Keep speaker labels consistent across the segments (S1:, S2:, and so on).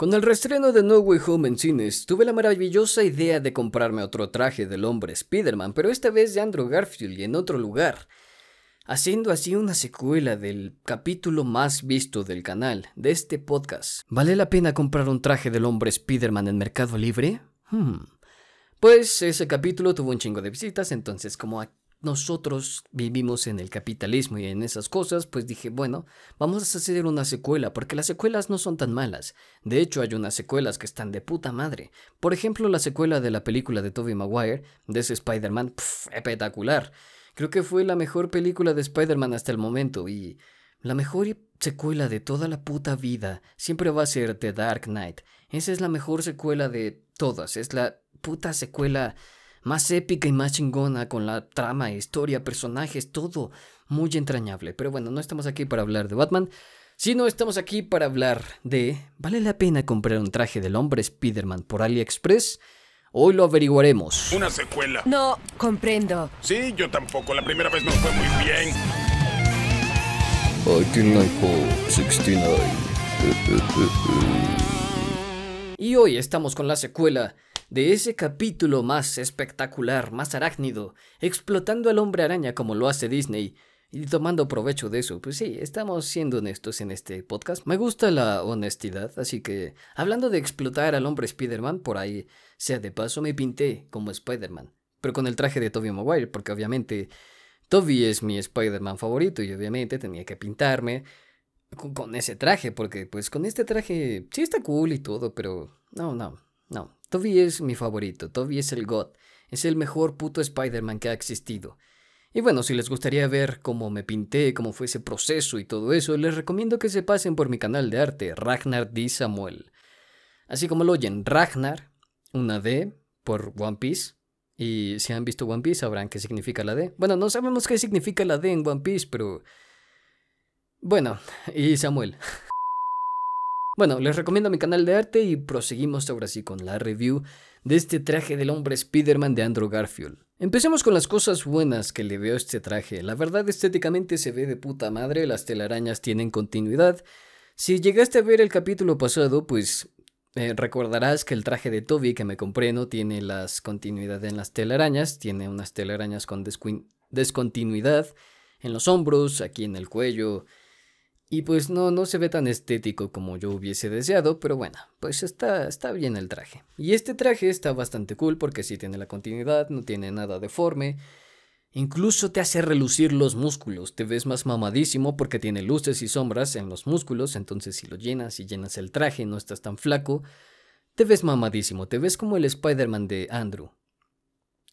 S1: Con el restreno de No Way Home en cines, tuve la maravillosa idea de comprarme otro traje del hombre Spider-Man, pero esta vez de Andrew Garfield y en otro lugar, haciendo así una secuela del capítulo más visto del canal, de este podcast. ¿Vale la pena comprar un traje del hombre Spider-Man en Mercado Libre? Hmm. Pues ese capítulo tuvo un chingo de visitas, entonces como nosotros vivimos en el capitalismo y en esas cosas, pues dije, bueno, vamos a hacer una secuela, porque las secuelas no son tan malas. De hecho, hay unas secuelas que están de puta madre. Por ejemplo, la secuela de la película de Tobey Maguire, de ese Spider-Man, espectacular. Creo que fue la mejor película de Spider-Man hasta el momento y la mejor secuela de toda la puta vida siempre va a ser The Dark Knight. Esa es la mejor secuela de todas, es la puta secuela más épica y más chingona con la trama, historia, personajes, todo muy entrañable. Pero bueno, no estamos aquí para hablar de Batman, sino estamos aquí para hablar de ¿vale la pena comprar un traje del hombre Spider-Man por AliExpress? Hoy lo averiguaremos.
S2: Una secuela.
S3: No, comprendo.
S2: Sí, yo tampoco. La primera vez no fue muy bien.
S1: I 69. y hoy estamos con la secuela de ese capítulo más espectacular, más arácnido, explotando al hombre araña como lo hace Disney y tomando provecho de eso. Pues sí, estamos siendo honestos en este podcast. Me gusta la honestidad, así que hablando de explotar al hombre Spider-Man, por ahí, sea de paso, me pinté como Spider-Man, pero con el traje de Tobey Maguire, porque obviamente Tobey es mi Spider-Man favorito y obviamente tenía que pintarme con, con ese traje, porque pues con este traje sí está cool y todo, pero no, no, no, Toby es mi favorito, Toby es el God, es el mejor puto Spider-Man que ha existido. Y bueno, si les gustaría ver cómo me pinté, cómo fue ese proceso y todo eso, les recomiendo que se pasen por mi canal de arte, Ragnar D. Samuel. Así como lo oyen, Ragnar, una D, por One Piece. Y si han visto One Piece sabrán qué significa la D. Bueno, no sabemos qué significa la D en One Piece, pero... Bueno, y Samuel. Bueno, les recomiendo mi canal de arte y proseguimos ahora sí con la review de este traje del hombre Spider-Man de Andrew Garfield. Empecemos con las cosas buenas que le veo a este traje. La verdad estéticamente se ve de puta madre, las telarañas tienen continuidad. Si llegaste a ver el capítulo pasado, pues eh, recordarás que el traje de Toby que me compré no tiene las continuidad en las telarañas, tiene unas telarañas con descontinuidad en los hombros, aquí en el cuello, y pues no, no se ve tan estético como yo hubiese deseado, pero bueno, pues está, está bien el traje. Y este traje está bastante cool porque sí tiene la continuidad, no tiene nada deforme. Incluso te hace relucir los músculos, te ves más mamadísimo porque tiene luces y sombras en los músculos, entonces si lo llenas y llenas el traje no estás tan flaco, te ves mamadísimo, te ves como el Spider-Man de Andrew.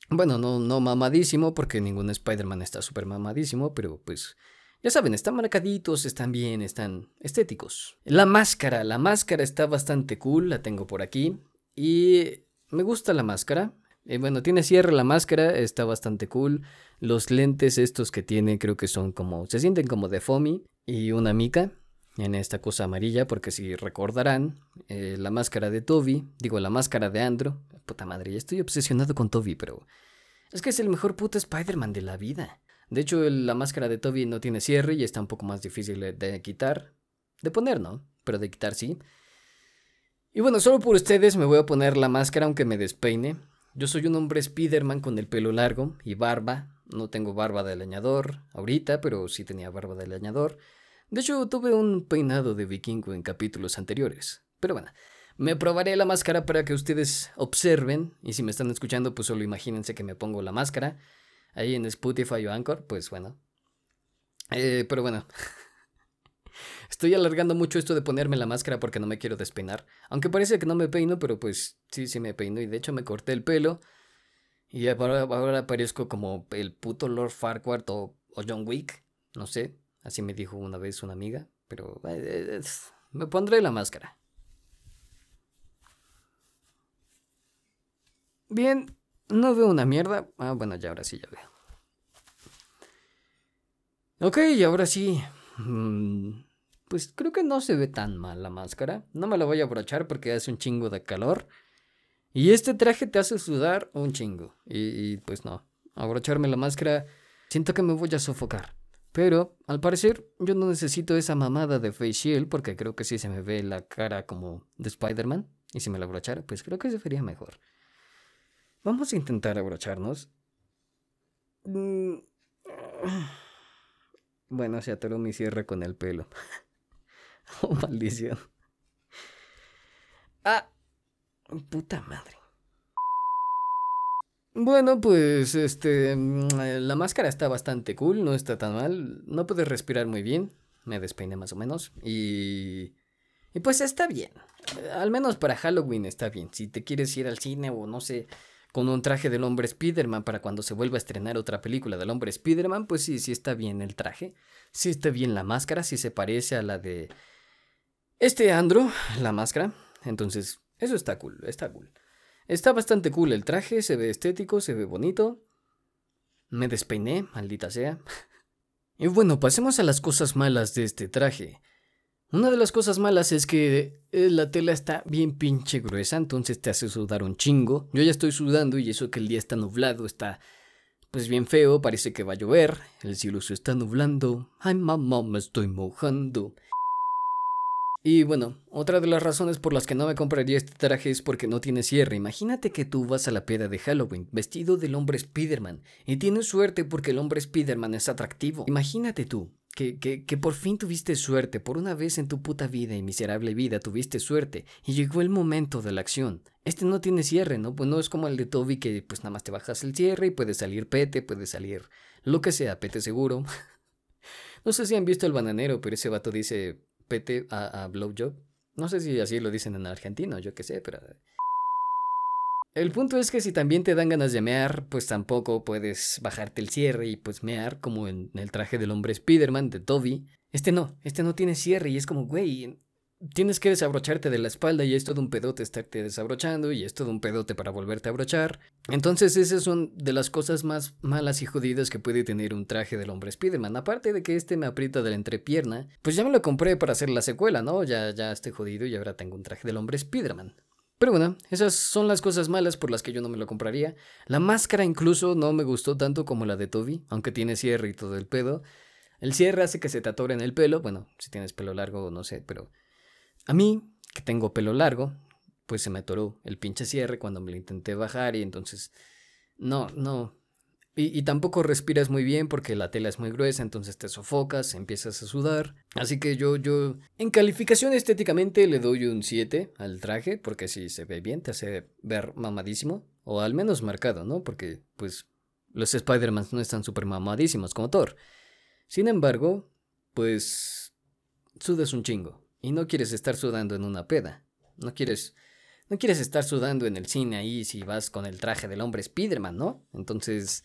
S1: Bueno, no, no mamadísimo porque ningún Spider-Man está súper mamadísimo, pero pues ya saben, están marcaditos, están bien, están estéticos. La máscara, la máscara está bastante cool, la tengo por aquí. Y me gusta la máscara. Eh, bueno, tiene cierre la máscara, está bastante cool. Los lentes estos que tiene creo que son como, se sienten como de foamy y una mica en esta cosa amarilla, porque si recordarán, eh, la máscara de Toby, digo la máscara de Andro, puta madre, ya estoy obsesionado con Toby, pero es que es el mejor puto Spider-Man de la vida. De hecho, la máscara de Toby no tiene cierre y está un poco más difícil de quitar. De poner, ¿no? Pero de quitar sí. Y bueno, solo por ustedes me voy a poner la máscara aunque me despeine. Yo soy un hombre Spider-Man con el pelo largo y barba. No tengo barba de leñador ahorita, pero sí tenía barba de leñador. De hecho, tuve un peinado de vikingo en capítulos anteriores. Pero bueno, me probaré la máscara para que ustedes observen. Y si me están escuchando, pues solo imagínense que me pongo la máscara ahí en Spotify o Anchor, pues bueno. Eh, pero bueno. Estoy alargando mucho esto de ponerme la máscara porque no me quiero despeinar. Aunque parece que no me peino, pero pues sí, sí me peino. Y de hecho me corté el pelo. Y ahora, ahora parezco como el puto Lord Farquaad o, John Wick. No sé. Así me dijo una vez una amiga. Pero eh, me pondré la máscara. Bien, no veo una mierda. Ah, bueno, ya ahora sí ya veo. Ok, y ahora sí. Mm, pues creo que no se ve tan mal la máscara. No me la voy a abrochar porque hace un chingo de calor. Y este traje te hace sudar un chingo. Y, pues no. Abrocharme la máscara, siento que me voy a sofocar. Pero al parecer yo no necesito esa mamada de face shield porque creo que sí se me ve la cara como de Spider-Man. Y si me la abrochara, pues creo que se vería mejor. Vamos a intentar abrocharnos. Mm. Bueno, se atoró mi cierre con el pelo. oh, maldición. Ah, puta madre. Bueno, pues este. Mm, la máscara está bastante cool, no está tan mal. No puedes respirar muy bien. Me despeiné más o menos. Y. Y pues está bien. Al menos para Halloween está bien. Si te quieres ir al cine o no sé, con un traje del hombre Spider-Man para cuando se vuelva a estrenar otra película del hombre Spider-Man, pues sí, sí está bien el traje. Sí está bien la máscara, sí se parece a la de. Este Andro, la máscara. Entonces, eso está cool, está cool. Está bastante cool el traje, se ve estético, se ve bonito. Me despeiné, maldita sea. y bueno, pasemos a las cosas malas de este traje. Una de las cosas malas es que eh, la tela está bien pinche gruesa, entonces te hace sudar un chingo. Yo ya estoy sudando y eso que el día está nublado, está pues bien feo, parece que va a llover. El cielo se está nublando. Ay, mamá, me estoy mojando. Y bueno, otra de las razones por las que no me compraría este traje es porque no tiene cierre. Imagínate que tú vas a la peda de Halloween vestido del hombre Spider-Man y tienes suerte porque el hombre Spider-Man es atractivo. Imagínate tú que, que, que, por fin tuviste suerte, por una vez en tu puta vida y miserable vida tuviste suerte y llegó el momento de la acción. Este no tiene cierre, ¿no? Pues no es como el de Toby que pues nada más te bajas el cierre y puede salir pete, puede salir lo que sea, pete seguro. no sé si han visto el bananero, pero ese vato dice pete a, a blowjob. No sé si así lo dicen en argentino, yo qué sé, pero... El punto es que si también te dan ganas de mear, pues tampoco puedes bajarte el cierre y pues mear como en el traje del hombre Spider-Man de Toby. Este no, este no tiene cierre y es como, güey, tienes que desabrocharte de la espalda y es todo un pedote estarte desabrochando y es todo un pedote para volverte a abrochar. Entonces esas son de las cosas más malas y jodidas que puede tener un traje del hombre Spider-Man. Aparte de que este me aprieta de la entrepierna, pues ya me lo compré para hacer la secuela, ¿no? Ya, ya estoy jodido y ahora tengo un traje del hombre Spider-Man. Pero bueno, esas son las cosas malas por las que yo no me lo compraría. La máscara incluso no me gustó tanto como la de Toby, aunque tiene cierre y todo el pedo. El cierre hace que se te atore en el pelo, bueno, si tienes pelo largo no sé, pero a mí, que tengo pelo largo, pues se me atoró el pinche cierre cuando me lo intenté bajar y entonces no, no. Y, tampoco respiras muy bien porque la tela es muy gruesa, entonces te sofocas, empiezas a sudar. Así que yo, yo, en calificación estéticamente le doy un 7 al traje, porque si se ve bien, te hace ver mamadísimo, o al menos marcado, ¿no? Porque, pues, los Spider-Man no están súper mamadísimos como Thor. Sin embargo, pues, sudas un chingo. Y no quieres estar sudando en una peda. No quieres. No quieres estar sudando en el cine ahí si vas con el traje del hombre Spider-Man, ¿no? Entonces.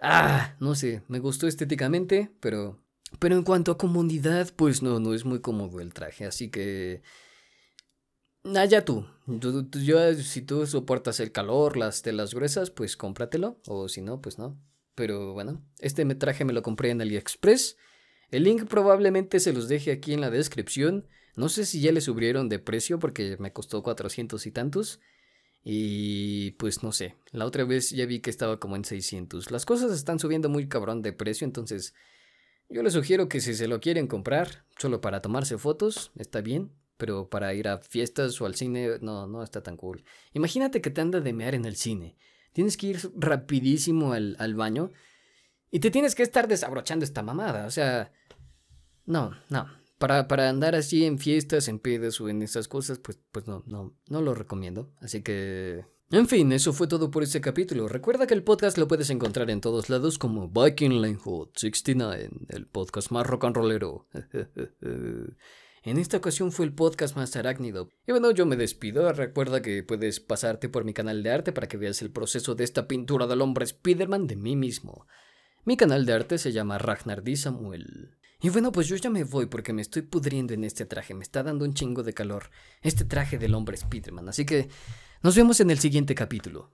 S1: Ah, no sé, me gustó estéticamente, pero. Pero en cuanto a comodidad, pues no, no es muy cómodo el traje, así que. Allá tú. Yo, si tú soportas el calor, las telas gruesas, pues cómpratelo. O si no, pues no. Pero bueno, este traje me lo compré en AliExpress. El link probablemente se los deje aquí en la descripción. No sé si ya le subieron de precio porque me costó 400 y tantos. Y pues no sé, la otra vez ya vi que estaba como en 600. Las cosas están subiendo muy cabrón de precio, entonces yo les sugiero que si se lo quieren comprar, solo para tomarse fotos, está bien, pero para ir a fiestas o al cine, no, no está tan cool. Imagínate que te anda de mear en el cine. Tienes que ir rapidísimo al, al baño y te tienes que estar desabrochando esta mamada. O sea, no, no. Para, para andar así en fiestas, en pedas o en esas cosas, pues, pues no, no, no lo recomiendo. Así que... En fin, eso fue todo por este capítulo. Recuerda que el podcast lo puedes encontrar en todos lados como Viking Lane Hood 69, el podcast más rock and rollero. en esta ocasión fue el podcast más arácnido. Y bueno, yo me despido. Recuerda que puedes pasarte por mi canal de arte para que veas el proceso de esta pintura del hombre Spider-Man de mí mismo. Mi canal de arte se llama Ragnar Di Samuel. Y bueno, pues yo ya me voy porque me estoy pudriendo en este traje, me está dando un chingo de calor este traje del hombre Spiderman. Así que nos vemos en el siguiente capítulo.